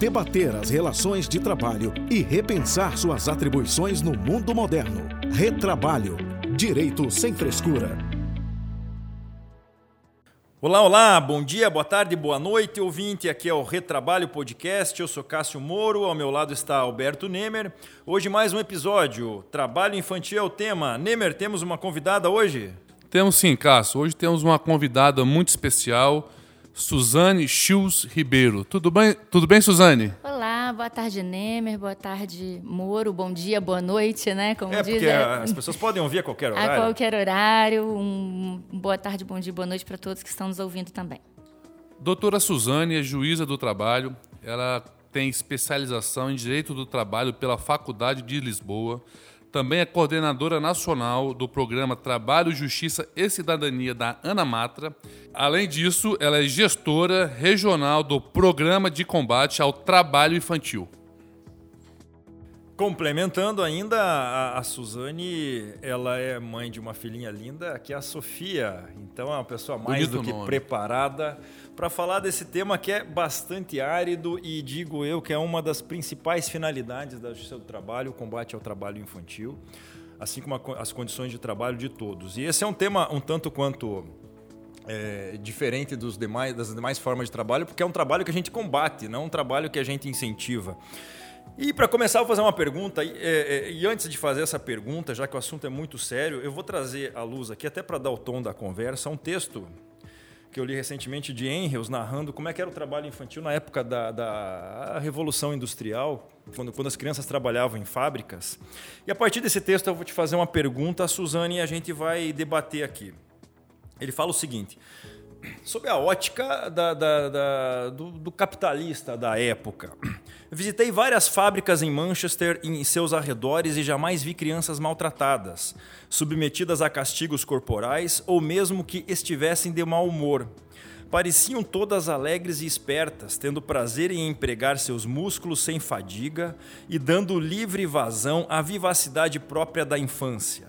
debater as relações de trabalho e repensar suas atribuições no mundo moderno. Retrabalho. Direito sem frescura. Olá, olá, bom dia, boa tarde, boa noite, ouvinte. Aqui é o Retrabalho Podcast. Eu sou Cássio Moro, ao meu lado está Alberto Nemer. Hoje mais um episódio. Trabalho infantil é o tema. Nemer, temos uma convidada hoje? Temos sim, Cássio. Hoje temos uma convidada muito especial, Suzane Chils Ribeiro. Tudo bem, tudo bem, Suzane? Olá, boa tarde, Nemer, boa tarde, Moro, bom dia, boa noite, né? Como é, diz, porque é... as pessoas podem ouvir a qualquer horário. A qualquer horário. Um boa tarde, bom dia, boa noite para todos que estão nos ouvindo também. Doutora Suzane é juíza do trabalho. Ela tem especialização em Direito do Trabalho pela Faculdade de Lisboa também é coordenadora nacional do programa Trabalho, Justiça e Cidadania da Ana Matra. Além disso, ela é gestora regional do Programa de Combate ao Trabalho Infantil. Complementando ainda, a, a Suzane, ela é mãe de uma filhinha linda, que é a Sofia. Então é uma pessoa mais Bonito do que nome. preparada para falar desse tema que é bastante árido e digo eu que é uma das principais finalidades da Justiça do Trabalho, o combate ao trabalho infantil, assim como as condições de trabalho de todos. E esse é um tema um tanto quanto é, diferente dos demais, das demais formas de trabalho, porque é um trabalho que a gente combate, não um trabalho que a gente incentiva. E para começar, vou fazer uma pergunta. E, é, e, antes de fazer essa pergunta, já que o assunto é muito sério, eu vou trazer à luz aqui, até para dar o tom da conversa, um texto que eu li recentemente de Engels narrando como é que era o trabalho infantil na época da, da Revolução Industrial, quando, quando as crianças trabalhavam em fábricas. E a partir desse texto eu vou te fazer uma pergunta, Suzane, e a gente vai debater aqui. Ele fala o seguinte: sob a ótica da, da, da, do, do, capitalista da época. Visitei várias fábricas em Manchester e em seus arredores e jamais vi crianças maltratadas, submetidas a castigos corporais ou mesmo que estivessem de mau humor. Pareciam todas alegres e espertas, tendo prazer em empregar seus músculos sem fadiga e dando livre vazão à vivacidade própria da infância.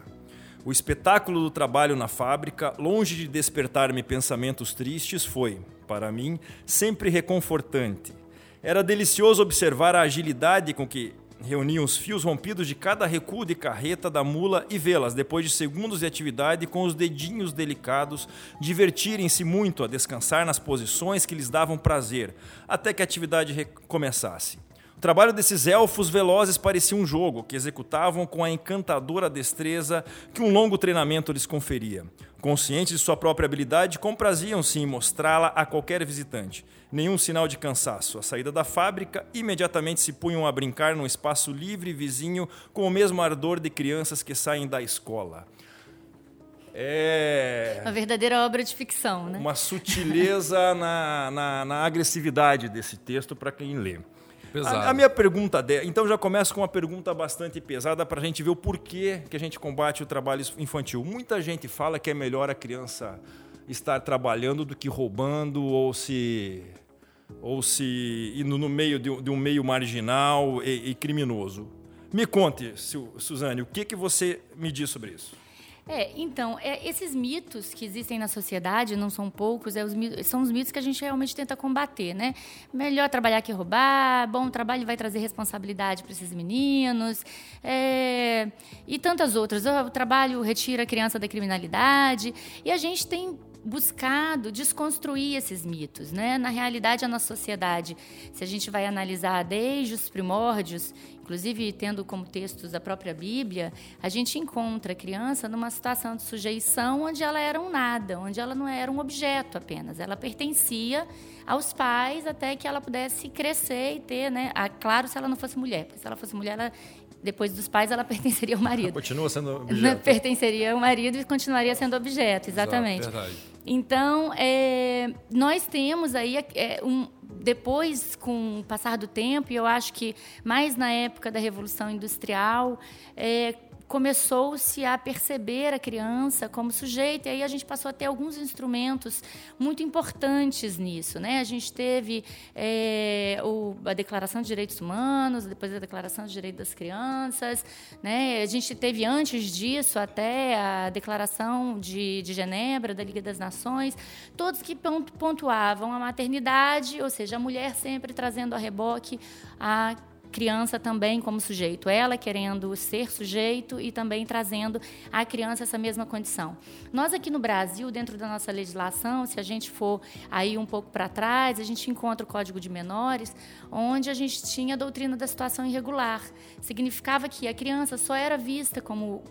O espetáculo do trabalho na fábrica, longe de despertar-me pensamentos tristes, foi, para mim, sempre reconfortante. Era delicioso observar a agilidade com que reuniam os fios rompidos de cada recuo de carreta da mula e vê-las, depois de segundos de atividade, com os dedinhos delicados, divertirem-se muito a descansar nas posições que lhes davam prazer, até que a atividade recomeçasse. O trabalho desses elfos velozes parecia um jogo que executavam com a encantadora destreza que um longo treinamento lhes conferia. Conscientes de sua própria habilidade, compraziam-se em mostrá-la a qualquer visitante. Nenhum sinal de cansaço. À saída da fábrica, imediatamente se punham a brincar num espaço livre vizinho com o mesmo ardor de crianças que saem da escola. É. Uma verdadeira obra de ficção, né? Uma sutileza na, na, na agressividade desse texto para quem lê. A, a, minha pergunta, de, então já começa com uma pergunta bastante pesada para a gente ver o porquê que a gente combate o trabalho infantil. Muita gente fala que é melhor a criança estar trabalhando do que roubando ou se ou se indo no meio de, de um meio marginal e, e criminoso. Me conte, Suzane, o que, que você me diz sobre isso? É, então, é, esses mitos que existem na sociedade, não são poucos, é os, são os mitos que a gente realmente tenta combater, né? Melhor trabalhar que roubar, bom trabalho vai trazer responsabilidade para esses meninos, é, e tantas outras. O trabalho retira a criança da criminalidade, e a gente tem buscado desconstruir esses mitos, né? Na realidade, a nossa sociedade, se a gente vai analisar desde os primórdios, inclusive tendo como textos a própria Bíblia, a gente encontra a criança numa situação de sujeição onde ela era um nada, onde ela não era um objeto apenas, ela pertencia aos pais até que ela pudesse crescer e ter, né? Claro, se ela não fosse mulher, porque se ela fosse mulher, ela depois dos pais, ela pertenceria ao marido. Continua sendo objeto. Pertenceria ao marido e continuaria sendo objeto, exatamente. Exato, verdade. Então, é, nós temos aí é, um, depois, com o passar do tempo, e eu acho que mais na época da Revolução Industrial, é, começou-se a perceber a criança como sujeito, e aí a gente passou a ter alguns instrumentos muito importantes nisso. Né? A gente teve é, o, a Declaração de Direitos Humanos, depois a Declaração de Direitos das Crianças, né? a gente teve antes disso até a Declaração de, de Genebra, da Liga das Nações, todos que pontuavam a maternidade, ou seja, a mulher sempre trazendo a reboque a criança também como sujeito, ela querendo ser sujeito e também trazendo à criança essa mesma condição. Nós aqui no Brasil, dentro da nossa legislação, se a gente for aí um pouco para trás, a gente encontra o Código de Menores, onde a gente tinha a doutrina da situação irregular. Significava que a criança só era vista como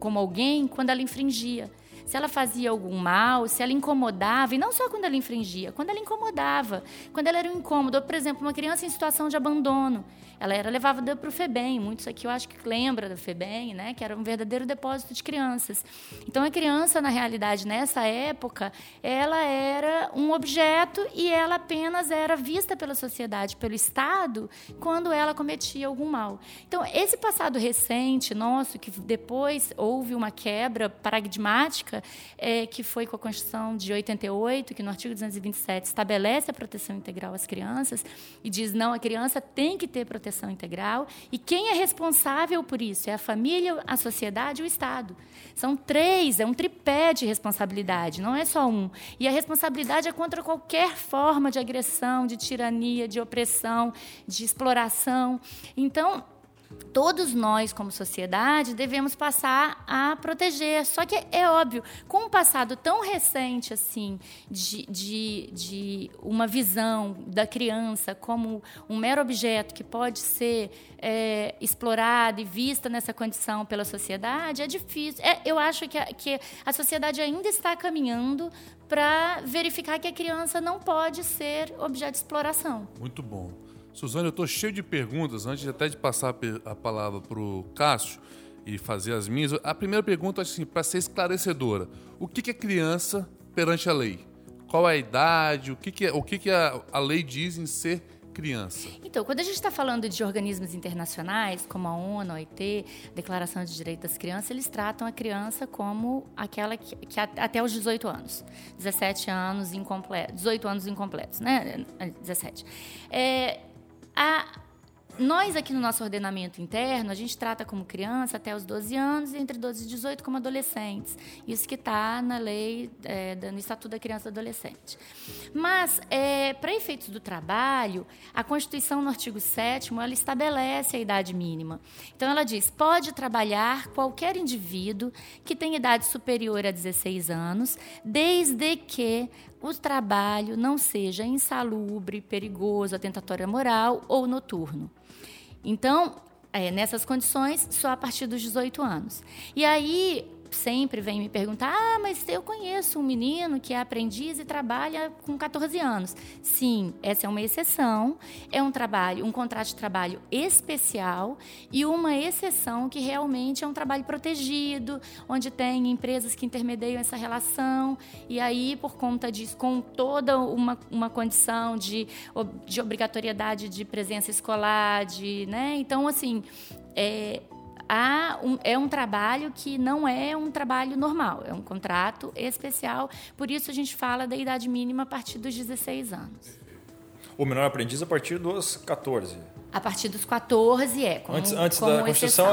como alguém quando ela infringia se ela fazia algum mal, se ela incomodava, e não só quando ela infringia, quando ela incomodava, quando ela era um incômodo. Por exemplo, uma criança em situação de abandono, ela era levada para o FEBEM. Muitos aqui eu acho que lembra do FEBEM, né? que era um verdadeiro depósito de crianças. Então, a criança, na realidade, nessa época, ela era um objeto e ela apenas era vista pela sociedade, pelo Estado, quando ela cometia algum mal. Então, esse passado recente nosso, que depois houve uma quebra paradigmática, é, que foi com a Constituição de 88, que no artigo 227 estabelece a proteção integral às crianças e diz não, a criança tem que ter proteção integral e quem é responsável por isso é a família, a sociedade e o Estado. São três, é um tripé de responsabilidade, não é só um. E a responsabilidade é contra qualquer forma de agressão, de tirania, de opressão, de exploração. Então, todos nós, como sociedade, devemos passar a proteger. Só que é óbvio, com um passado tão recente assim, de, de, de uma visão da criança como um mero objeto que pode ser é, explorado e vista nessa condição pela sociedade, é difícil. É, eu acho que a, que a sociedade ainda está caminhando para verificar que a criança não pode ser objeto de exploração. Muito bom. Suzane, eu estou cheio de perguntas. Antes até de passar a palavra para o Cássio e fazer as minhas, a primeira pergunta, assim, para ser esclarecedora: o que é criança perante a lei? Qual é a idade? O que, que, é, o que, que a, a lei diz em ser criança? Então, quando a gente está falando de organismos internacionais, como a ONU, a OIT, Declaração de Direitos das Crianças, eles tratam a criança como aquela que, que até os 18 anos. 17 anos incompletos, 18 anos incompletos, né? 17. É, a, nós aqui no nosso ordenamento interno, a gente trata como criança até os 12 anos e entre 12 e 18 como adolescentes. Isso que está na lei, é, no Estatuto da Criança e do Adolescente. Mas, é, para efeitos do trabalho, a Constituição, no artigo 7 ela estabelece a idade mínima. Então, ela diz, pode trabalhar qualquer indivíduo que tenha idade superior a 16 anos, desde que o trabalho não seja insalubre, perigoso, atentatório à moral ou noturno. Então, é, nessas condições, só a partir dos 18 anos. E aí, sempre vem me perguntar: ah, mas eu conheço um menino que é aprendiz e trabalha com 14 anos. Sim, essa é uma exceção, é um trabalho, um contrato de trabalho especial e uma exceção que realmente é um trabalho protegido, onde tem empresas que intermediam essa relação, e aí, por conta disso, com toda uma, uma condição de, de obrigatoriedade de presença escolar, de, né? Então, assim, é, um, é um trabalho que não é um trabalho normal, é um contrato especial. Por isso a gente fala da idade mínima a partir dos 16 anos. O menor aprendiz a partir dos 14. A partir dos 14 é. Como, antes antes como da Constituição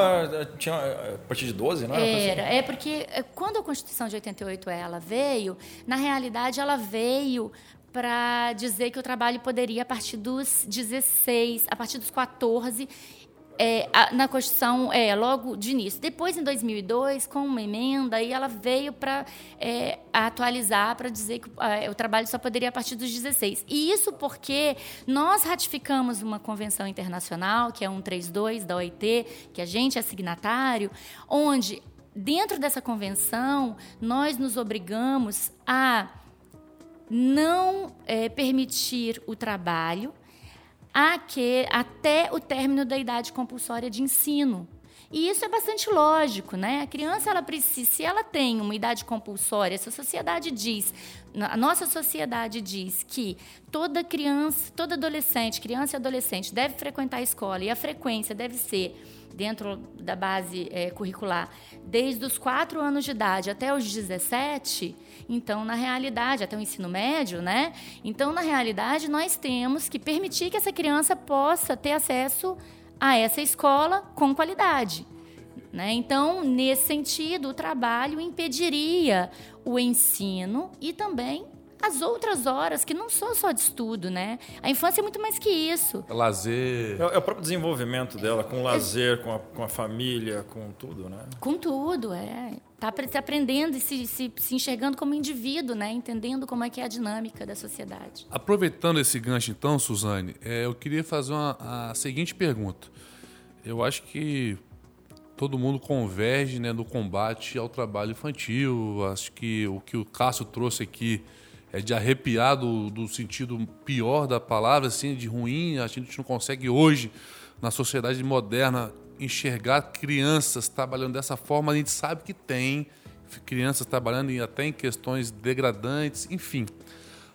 tinha a partir de 12, não era? Era, é porque é, quando a Constituição de 88 ela veio, na realidade ela veio para dizer que o trabalho poderia a partir dos 16, a partir dos 14 é, a, na Constituição é, logo de início. Depois, em 2002, com uma emenda, aí ela veio para é, atualizar, para dizer que é, o trabalho só poderia a partir dos 16. E isso porque nós ratificamos uma convenção internacional, que é 132 da OIT, que a gente é signatário, onde, dentro dessa convenção, nós nos obrigamos a não é, permitir o trabalho a que, até o término da idade compulsória de ensino. E isso é bastante lógico, né? A criança, ela precisa, se ela tem uma idade compulsória, se a sociedade diz, a nossa sociedade diz que toda criança, todo adolescente, criança e adolescente deve frequentar a escola e a frequência deve ser dentro da base é, curricular desde os 4 anos de idade até os 17, então, na realidade, até o ensino médio, né? Então, na realidade, nós temos que permitir que essa criança possa ter acesso a essa escola com qualidade. Né? Então, nesse sentido, o trabalho impediria o ensino e também as outras horas, que não são só de estudo, né? A infância é muito mais que isso. É lazer. É, é, o próprio desenvolvimento dela, com lazer, com a, com a família, com tudo, né? Com tudo, é. Tá se aprendendo e se, se, se, enxergando como indivíduo, né? Entendendo como é que é a dinâmica da sociedade. Aproveitando esse gancho, então, Suzane, é, eu queria fazer uma, a seguinte pergunta. Eu acho que todo mundo converge né, no combate ao trabalho infantil. Acho que o que o Cássio trouxe aqui é de arrepiar do, do, sentido pior da palavra, assim, de ruim. A gente não consegue hoje, na sociedade moderna, enxergar crianças trabalhando dessa forma. A gente sabe que tem crianças trabalhando até em questões degradantes, enfim.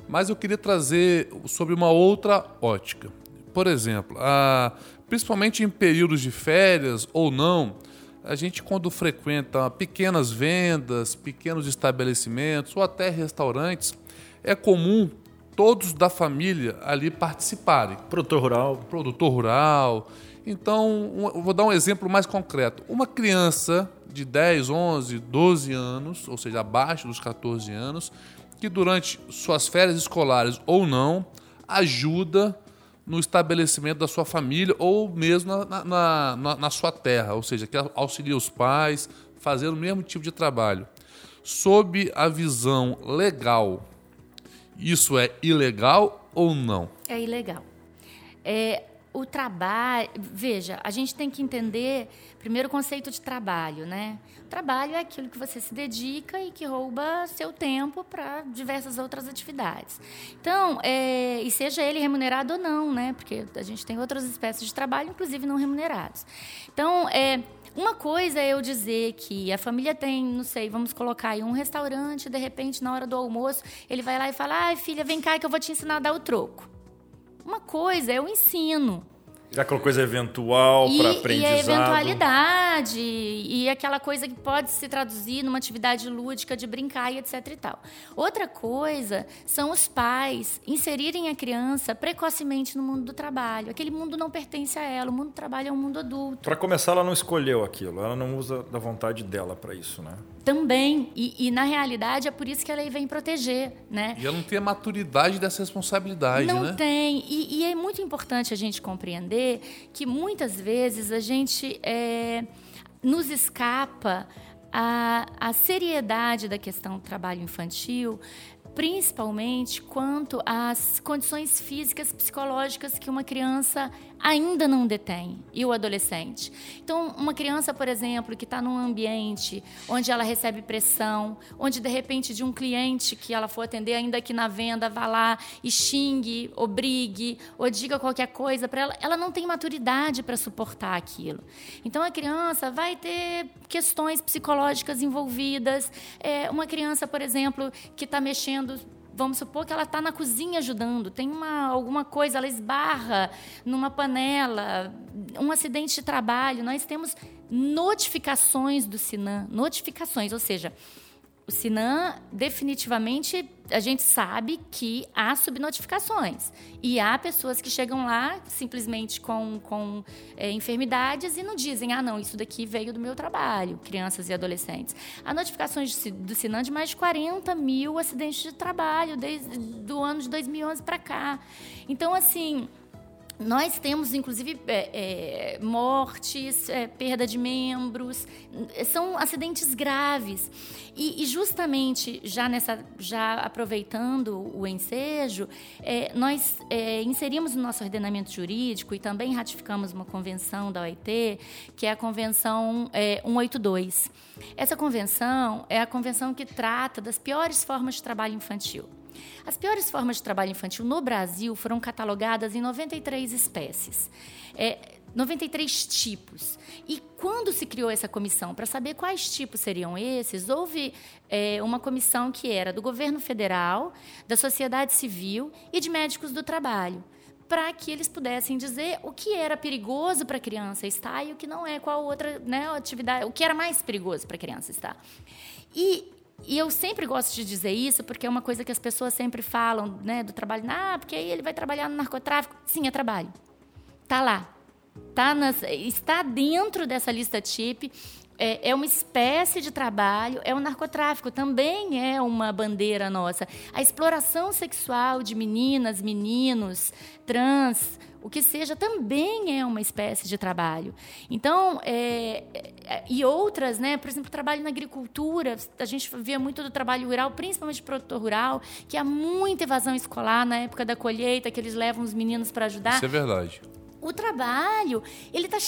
Mas eu queria trazer sobre uma outra ótica. Por exemplo, a, principalmente em períodos de férias ou não, a gente quando frequenta pequenas vendas, pequenos estabelecimentos ou até restaurantes, é comum todos da família ali participarem. Produtor rural. Produtor rural. Então, vou dar um exemplo mais concreto. Uma criança de 10, 11, 12 anos, ou seja, abaixo dos 14 anos, que durante suas férias escolares ou não, ajuda no estabelecimento da sua família ou mesmo na, na, na, na sua terra, ou seja, que auxilia os pais, fazendo o mesmo tipo de trabalho. Sob a visão legal isso é ilegal ou não? É ilegal. É, o trabalho. Veja, a gente tem que entender primeiro o conceito de trabalho, né? Trabalho é aquilo que você se dedica e que rouba seu tempo para diversas outras atividades. Então, é, e seja ele remunerado ou não, né? Porque a gente tem outras espécies de trabalho, inclusive não remunerados. Então, é, uma coisa é eu dizer que a família tem, não sei, vamos colocar aí um restaurante, de repente, na hora do almoço, ele vai lá e fala: ai, filha, vem cá que eu vou te ensinar a dar o troco. Uma coisa é o ensino. Já aquela coisa eventual para aprendizado. E a eventualidade, e aquela coisa que pode se traduzir numa atividade lúdica de brincar e etc e tal. Outra coisa são os pais inserirem a criança precocemente no mundo do trabalho. Aquele mundo não pertence a ela, o mundo do trabalho é um mundo adulto. Para começar, ela não escolheu aquilo, ela não usa da vontade dela para isso, né? Também, e, e, na realidade é por isso que a lei vem proteger, né? E ela não tem a maturidade dessa responsabilidade, não né? Não tem, e, e é muito importante a gente compreender entender que muitas vezes a gente é, nos escapa a, a seriedade da questão do trabalho infantil principalmente quanto às condições físicas, psicológicas que uma criança ainda não detém e o adolescente. Então, uma criança, por exemplo, que está num ambiente onde ela recebe pressão, onde de repente de um cliente que ela for atender ainda aqui na venda vá lá e xingue, obrigue ou diga qualquer coisa para ela, ela não tem maturidade para suportar aquilo. Então, a criança vai ter questões psicológicas envolvidas. É, uma criança, por exemplo, que está mexendo vamos supor que ela está na cozinha ajudando, tem uma, alguma coisa, ela esbarra numa panela, um acidente de trabalho. Nós temos notificações do Sinan, notificações, ou seja, o Sinan, definitivamente, a gente sabe que há subnotificações. E há pessoas que chegam lá simplesmente com, com é, enfermidades e não dizem, ah, não, isso daqui veio do meu trabalho, crianças e adolescentes. Há notificações do Sinan de mais de 40 mil acidentes de trabalho desde o ano de 2011 para cá. Então, assim, nós temos, inclusive, é, é, mortes, é, perda de membros, são acidentes graves. E, e, justamente, já, nessa, já aproveitando o ensejo, é, nós é, inserimos no nosso ordenamento jurídico e também ratificamos uma convenção da OIT, que é a Convenção 182. É, Essa convenção é a convenção que trata das piores formas de trabalho infantil. As piores formas de trabalho infantil no Brasil foram catalogadas em 93 espécies. É, 93 tipos. E quando se criou essa comissão, para saber quais tipos seriam esses, houve é, uma comissão que era do governo federal, da sociedade civil e de médicos do trabalho para que eles pudessem dizer o que era perigoso para a criança estar e o que não é, qual outra né, atividade, o que era mais perigoso para a criança estar. E, e eu sempre gosto de dizer isso porque é uma coisa que as pessoas sempre falam né, do trabalho. Ah, porque aí ele vai trabalhar no narcotráfico. Sim, é trabalho. Está lá. Tá nas, está dentro dessa lista TIP é, é, uma espécie de trabalho, é o narcotráfico, também é uma bandeira nossa. A exploração sexual de meninas, meninos, trans, o que seja, também é uma espécie de trabalho. Então, é, é, e outras, né? Por exemplo, trabalho na agricultura, a gente via muito do trabalho rural, principalmente produtor rural, que há muita evasão escolar na época da colheita, que eles levam os meninos para ajudar. Isso é verdade o trabalho, ele está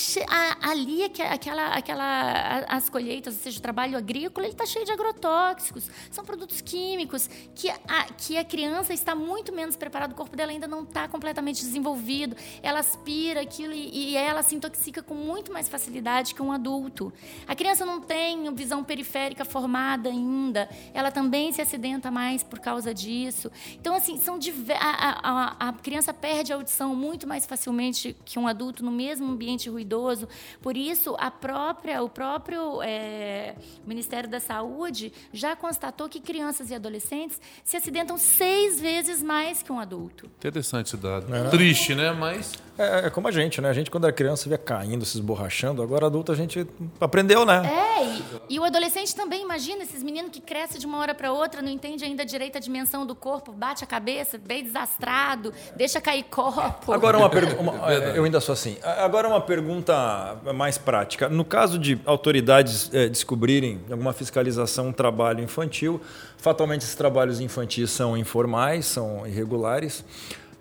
ali, aquela, aquela, as colheitas, ou seja, o trabalho agrícola, ele está cheio de agrotóxicos, são produtos químicos que a, que a criança está muito menos preparada, o corpo dela ainda não está completamente desenvolvido, ela aspira aquilo e, e ela se intoxica com muito mais facilidade que um adulto. A criança não tem visão periférica formada ainda, ela também se acidenta mais por causa disso. Então, assim, são a, a, a criança perde a audição muito mais facilmente que um adulto no mesmo ambiente ruidoso. Por isso, a própria, o próprio é, Ministério da Saúde já constatou que crianças e adolescentes se acidentam seis vezes mais que um adulto. Interessante esse dado. É. Triste, né? Mas. É, é, como a gente, né? A gente, quando era criança, via caindo, se esborrachando. Agora, adulto, a gente aprendeu, né? É, e, e o adolescente também, imagina esses meninos que crescem de uma hora para outra, não entende ainda direito a dimensão do corpo, bate a cabeça, bem desastrado, deixa cair copo. Agora, uma pergunta. Eu ainda sou assim. Agora, uma pergunta mais prática. No caso de autoridades é, descobrirem alguma fiscalização um trabalho infantil, fatalmente esses trabalhos infantis são informais, são irregulares.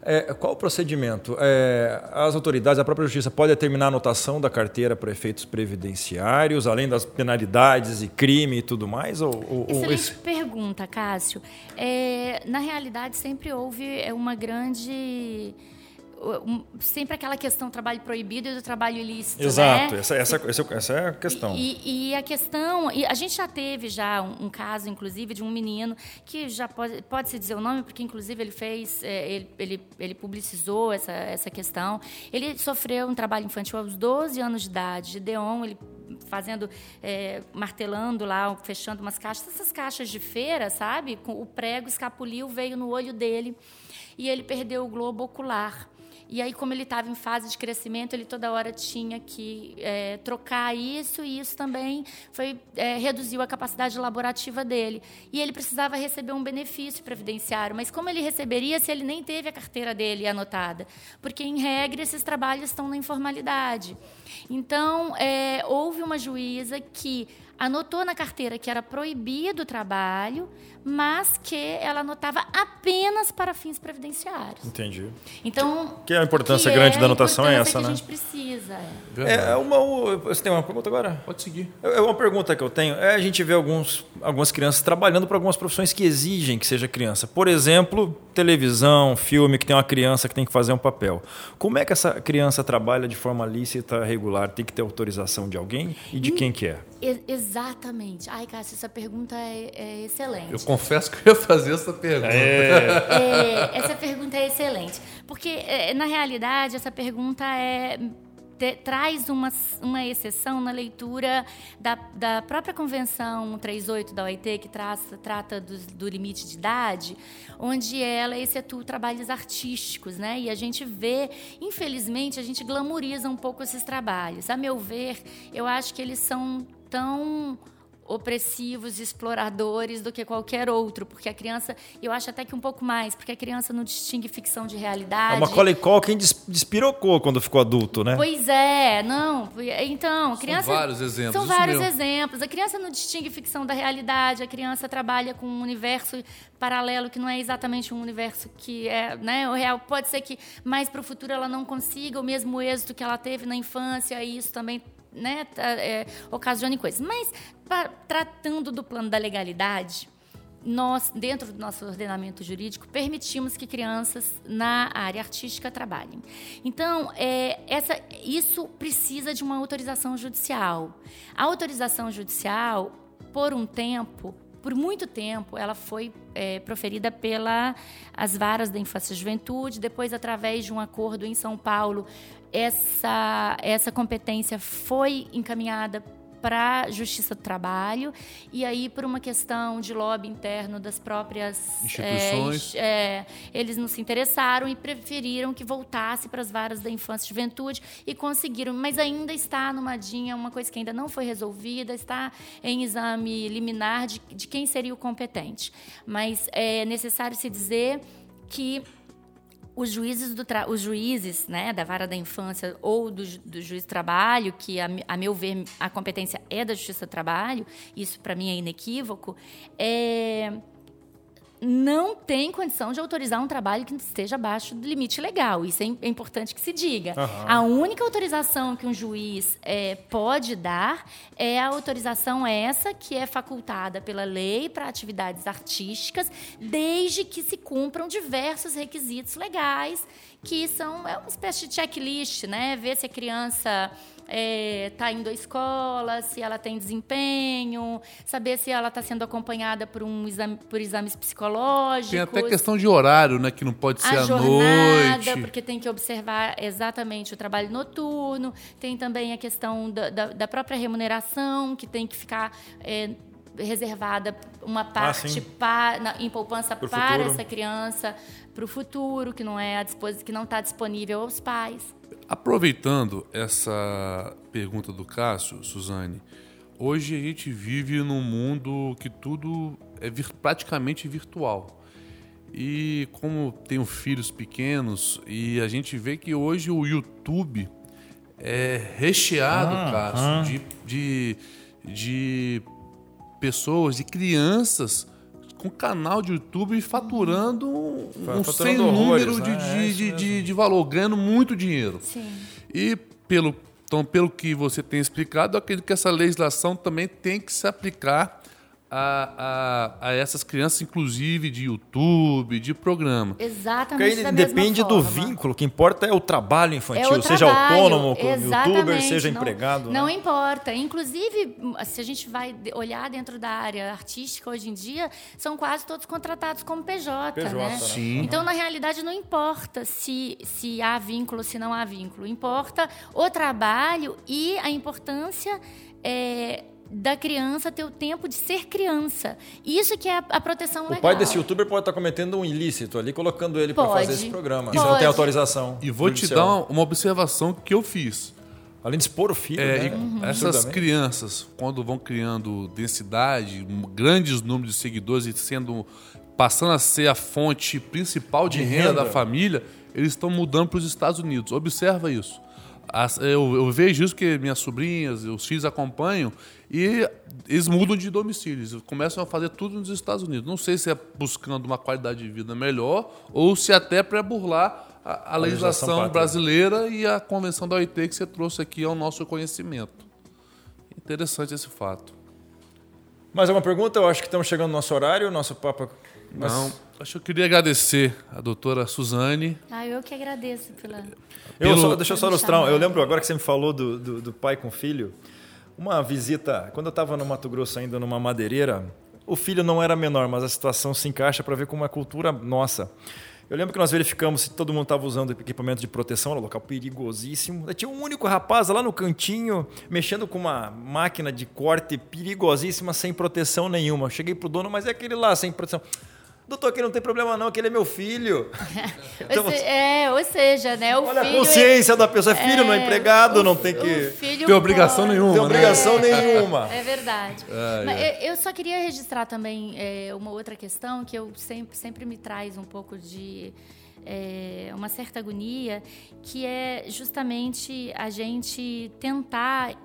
É, qual o procedimento? É, as autoridades, a própria justiça pode determinar a anotação da carteira para efeitos previdenciários, além das penalidades e crime e tudo mais? Ou, ou, Excelente esse... pergunta, Cássio. É, na realidade, sempre houve é, uma grande sempre aquela questão do trabalho proibido e do trabalho ilícito. Exato, né? essa, essa, essa, é a questão. E, e, a questão, e a gente já teve já um, um, caso, inclusive, de um menino que já pode, pode se dizer o nome, porque inclusive ele fez, é, ele, ele, ele publicizou essa, essa questão. Ele sofreu um trabalho infantil aos 12 anos de idade, de Deon, ele fazendo, é, martelando lá, fechando umas caixas, essas caixas de feira, sabe? O prego escapuliu, veio no olho dele e ele perdeu o globo ocular. E aí, como ele estava em fase de crescimento, ele toda hora tinha que é, trocar isso, e isso também foi é, reduziu a capacidade laborativa dele. E ele precisava receber um benefício previdenciário. Mas como ele receberia se ele nem teve a carteira dele anotada? Porque, em regra, esses trabalhos estão na informalidade. Então, é, houve uma juíza que anotou na carteira que era proibido o trabalho, mas que ela anotava apenas para fins previdenciários. Entendi. Então, que a importância grande é da anotação é essa, que né? a gente precisa. É, é uma, você tem uma pergunta agora? Pode seguir. É, é uma pergunta que eu tenho. É a gente vê alguns, algumas crianças trabalhando para algumas profissões que exigem que seja criança. Por exemplo, televisão, filme que tem uma criança que tem que fazer um papel. Como é que essa criança trabalha de forma lícita, regular? Tem que ter autorização de alguém e de quem que é? Exatamente. Ai, Cássio, essa pergunta é, é, excelente. Eu confesso que eu ia fazer essa pergunta. É. É, essa pergunta é excelente. Porque, é, na realidade, essa pergunta é te, traz uma, uma exceção na leitura da, da própria Convenção 38 da OIT, que traça, trata do, do limite de idade, onde ela excetua trabalhos artísticos. Né? E a gente vê, infelizmente, a gente glamoriza um pouco esses trabalhos. A meu ver, eu acho que eles são tão opressivos, exploradores do que qualquer outro, porque a criança, eu acho até que um pouco mais, porque a criança não distingue ficção de realidade. É uma Colecol quem despirocou quando ficou adulto, né? Pois é, não. Então, criança. São vários exemplos. São vários exemplos. A criança não distingue ficção da realidade, a criança trabalha com um universo paralelo que não é exatamente um universo que é né, o real. Pode ser que mais para o futuro ela não consiga o mesmo êxito que ela teve na infância, e isso também né, é, ocasione coisas. Mas, pra, tratando do plano da legalidade, nós, dentro do nosso ordenamento jurídico, permitimos que crianças na área artística trabalhem. Então, é, essa, isso precisa de uma autorização judicial. A autorização judicial, por um tempo, por muito tempo, ela foi é, proferida pelas as varas da infância e juventude, depois, através de um acordo em São Paulo, essa, essa competência foi encaminhada para a Justiça do Trabalho e aí por uma questão de lobby interno das próprias instituições, é, é, eles não se interessaram e preferiram que voltasse para as varas da infância e juventude e conseguiram, mas ainda está no Madinha uma coisa que ainda não foi resolvida, está em exame liminar de, de quem seria o competente, mas é necessário se dizer que os juízes, do os juízes né, da vara da infância ou do, do juiz do trabalho, que, a, a, meu ver, a competência é da justiça do trabalho, isso para mim é inequívoco, é, não tem condição de autorizar um trabalho que esteja abaixo do limite legal. Isso é, é importante que se diga. Uhum. A única autorização que um juiz é, pode dar é a autorização essa que é facultada pela lei para atividades artísticas, desde que se cumpram diversos requisitos legais, que são é uma espécie de checklist, né? Ver se a criança está é, tá indo à escola, se ela tem desempenho, saber se ela está sendo acompanhada por, um exame, por exames psicológicos. Tem até questão de horário, né? Que não pode ser à noite. porque tem que observar exatamente o trabalho noturno. Tem também a questão da, da, da própria remuneração, que tem que ficar. É, reservada uma ah, parte ah, pa, na, em poupança Pro para futuro. essa criança para o futuro que não é que não está disponível aos pais Aproveitando essa pergunta do Cássio, Suzane, hoje a gente vive num mundo que tudo é vir, praticamente virtual. E como tenho filhos pequenos, e a gente vê que hoje o YouTube é recheado, ah, Cássio, ah. De, de, de pessoas, de crianças com canal de YouTube faturando um, um sem número de, né? de, de, de, de, valor, ganhando muito dinheiro. Sim. E pelo, então, pelo que você tem explicado, eu acredito que essa legislação também tem que se aplicar a, a, a, essas crianças, inclusive de YouTube, de programa. Exatamente. Porque aí depende do vínculo, o que importa é o trabalho infantil, é o seja trabalho, autônomo, youtuber, seja não, empregado. Não né? importa. Inclusive, se a gente vai olhar dentro da área artística hoje em dia, são quase todos contratados como PJ, PJ né? Sim. Então, na realidade, não importa se, se há vínculo, se não há vínculo. Importa o trabalho e a importância. É, da criança ter o tempo de ser criança. Isso que é a, a proteção legal. O pai desse youtuber pode estar cometendo um ilícito ali, colocando ele para fazer esse programa. Isso não tem autorização. E vou te dar uma observação que eu fiz. Além de expor o filho, é, né? uhum. Essas crianças, quando vão criando densidade, grandes números de seguidores e sendo passando a ser a fonte principal de, de renda, renda da família, eles estão mudando para os Estados Unidos. Observa isso. Eu, eu, vejo isso que minhas sobrinhas, os filhos acompanham e eles mudam de domicílio, eles começam a fazer tudo nos Estados Unidos. Não sei se é buscando uma qualidade de vida melhor ou se até para burlar a, a, legislação, legislação brasileira e a convenção da OIT que você trouxe aqui ao nosso conhecimento. Interessante esse fato. Mais uma pergunta? Eu acho que estamos chegando no nosso horário, nosso papo. Não, acho que eu queria agradecer a doutora Suzane. Ah, eu que agradeço pela. Eu só, deixa eu só ilustrar. Eu lembro agora que você me falou do, do, do pai com o filho. Uma visita, quando eu estava no Mato Grosso ainda numa madeireira, o filho não era menor, mas a situação se encaixa para ver como é a cultura nossa. Eu lembro que nós verificamos se todo mundo estava usando equipamento de proteção, era um local perigosíssimo. Daí tinha um único rapaz lá no cantinho, mexendo com uma máquina de corte perigosíssima, sem proteção nenhuma. Eu cheguei pro dono, mas é aquele lá, sem proteção. Doutor, aqui não tem problema não, que ele é meu filho. então, é, ou seja, né? O olha filho a consciência é, da pessoa. É filho, é, não é empregado, o, não tem que ter obrigação pode. nenhuma. Tem obrigação né? nenhuma. É verdade. Mas eu só queria registrar também é, uma outra questão que eu sempre, sempre me traz um pouco de é, uma certa agonia, que é justamente a gente tentar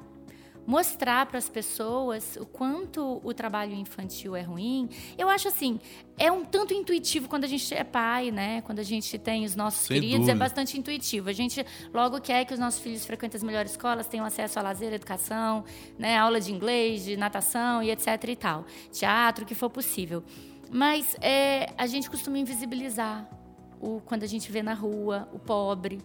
mostrar para as pessoas o quanto o trabalho infantil é ruim. Eu acho assim, é um tanto intuitivo quando a gente é pai, né? Quando a gente tem os nossos Sem queridos, é dúvida. é bastante intuitivo. A gente logo quer que os nossos filhos frequentem as melhores escolas, tenham acesso a lazer, educação, né? aula de inglês, de natação e etc e tal. Teatro, o que for possível. Mas é, a gente costuma invisibilizar o, quando a gente vê na rua o pobre,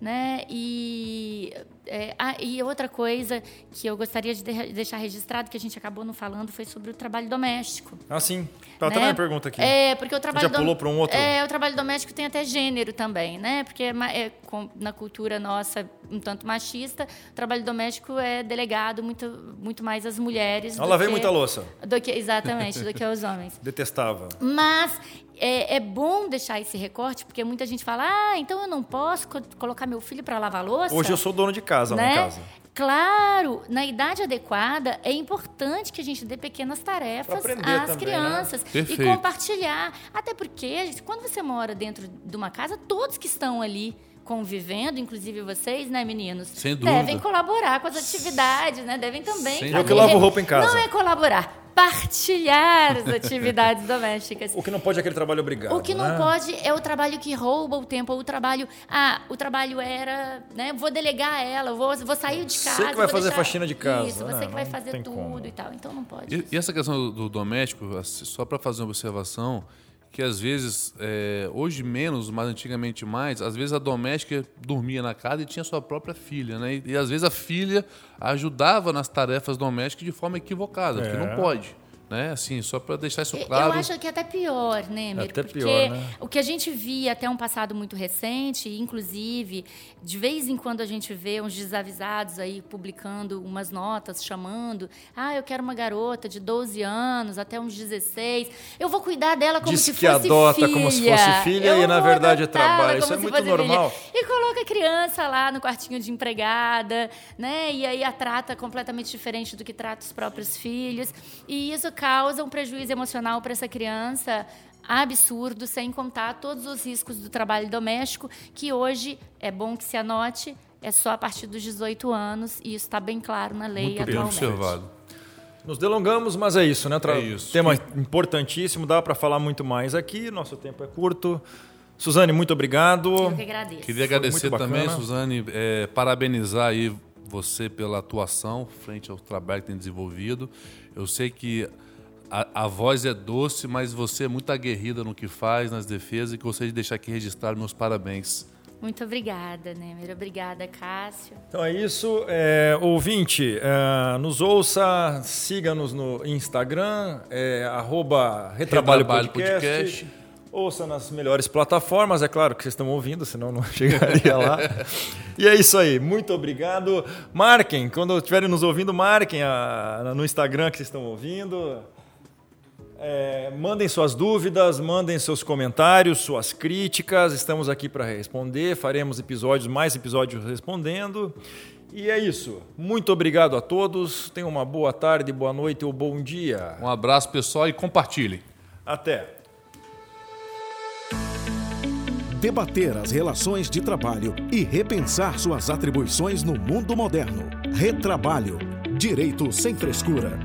né? E, é, ah, e outra coisa que eu gostaria de deixar registrado, que a gente acabou não falando, foi sobre o trabalho doméstico. Ah, sim. Tá né? até minha pergunta aqui. É, porque o trabalho... Já pulou para um outro? É, o trabalho doméstico tem até gênero também, né? Porque é, é, com, na cultura nossa, um tanto machista, o trabalho doméstico é delegado muito, muito mais às mulheres. Ela lavei muita louça. Do que, exatamente, do que aos homens. Detestava. Mas é, é, bom deixar esse recorte, porque muita gente fala: ah, então eu não posso colocar meu filho para lavar louça. Hoje eu sou dono de casa, né? lá em casa. Claro, na idade adequada é importante que a gente dê pequenas tarefas às também, né? crianças né? e compartilhar. Até porque quando você mora dentro de uma casa, todos que estão ali convivendo, inclusive vocês, né, meninos? Sem dúvida. Devem colaborar com as atividades, né? Devem também. Sem eu que lavo roupa em casa. Não é colaborar, partilhar as atividades domésticas. O que não pode é aquele trabalho obrigado. O que não né? pode é o trabalho que rouba o tempo, ou o trabalho. Ah, o trabalho era, né? Vou delegar ela, vou, vou sair de casa. Você que vai fazer deixar... faxina de casa. Isso, você que vai fazer tudo como. e tal. Então não pode. E, e essa questão do, do doméstico, assim, só para fazer uma observação, que às vezes, é, hoje menos, mas antigamente mais, às vezes a doméstica dormia na casa e tinha sua própria filha, né? E, e às vezes a filha ajudava nas tarefas domésticas de forma equivocada, é. porque não pode. Né? Assim, só para deixar isso claro. Eu acho que é até pior, né, Mer? Até Porque pior, né? o que a gente via até um passado muito recente, inclusive, de vez em quando a gente vê uns desavisados aí publicando umas notas, chamando, ah, eu quero uma garota de 12 anos, até uns 16, eu vou cuidar dela como Diz se fosse adota filha. como se fosse filha eu e, na verdade, é trabalho. Isso é muito normal. Filha. E coloca a criança lá no quartinho de empregada, né? E aí a trata completamente diferente do que trata os próprios filhos. E isso causa um prejuízo emocional para essa criança absurdo, sem contar todos os riscos do trabalho doméstico, que hoje é bom que se anote, é só a partir dos 18 anos, e isso está bem claro na lei Muito atualmente. Bem observado. Nos delongamos, mas é isso, né? Tra é isso. Tema importantíssimo, dá para falar muito mais aqui, nosso tempo é curto. Suzane, muito obrigado. Eu que agradeço. Queria agradecer também, Suzane, é, parabenizar aí você pela atuação frente ao trabalho que tem desenvolvido. Eu sei que a, a, voz é doce, mas você é muito aguerrida no que faz, nas defesas, e gostaria de deixar aqui registrado meus parabéns. Muito obrigada, Nemer. Obrigada, Cássio. Então é isso. É, ouvinte, é, nos ouça, siga-nos no Instagram, é, arroba Retrabalho, Retrabalho Podcast. Podcast. Ouça nas melhores plataformas, é claro que vocês estão ouvindo, senão não chegaria lá. e é isso aí, muito obrigado. Marquem, quando estiverem nos ouvindo, marquem a, no Instagram que vocês estão ouvindo. É, mandem suas dúvidas, mandem seus comentários, suas críticas. Estamos aqui para responder. Faremos episódios, mais episódios respondendo. E é isso. Muito obrigado a todos. Tenham uma boa tarde, boa noite ou bom dia. Um abraço, pessoal, e compartilhem. Até. Debater as relações de trabalho e repensar suas atribuições no mundo moderno. Retrabalho. Direito sem frescura.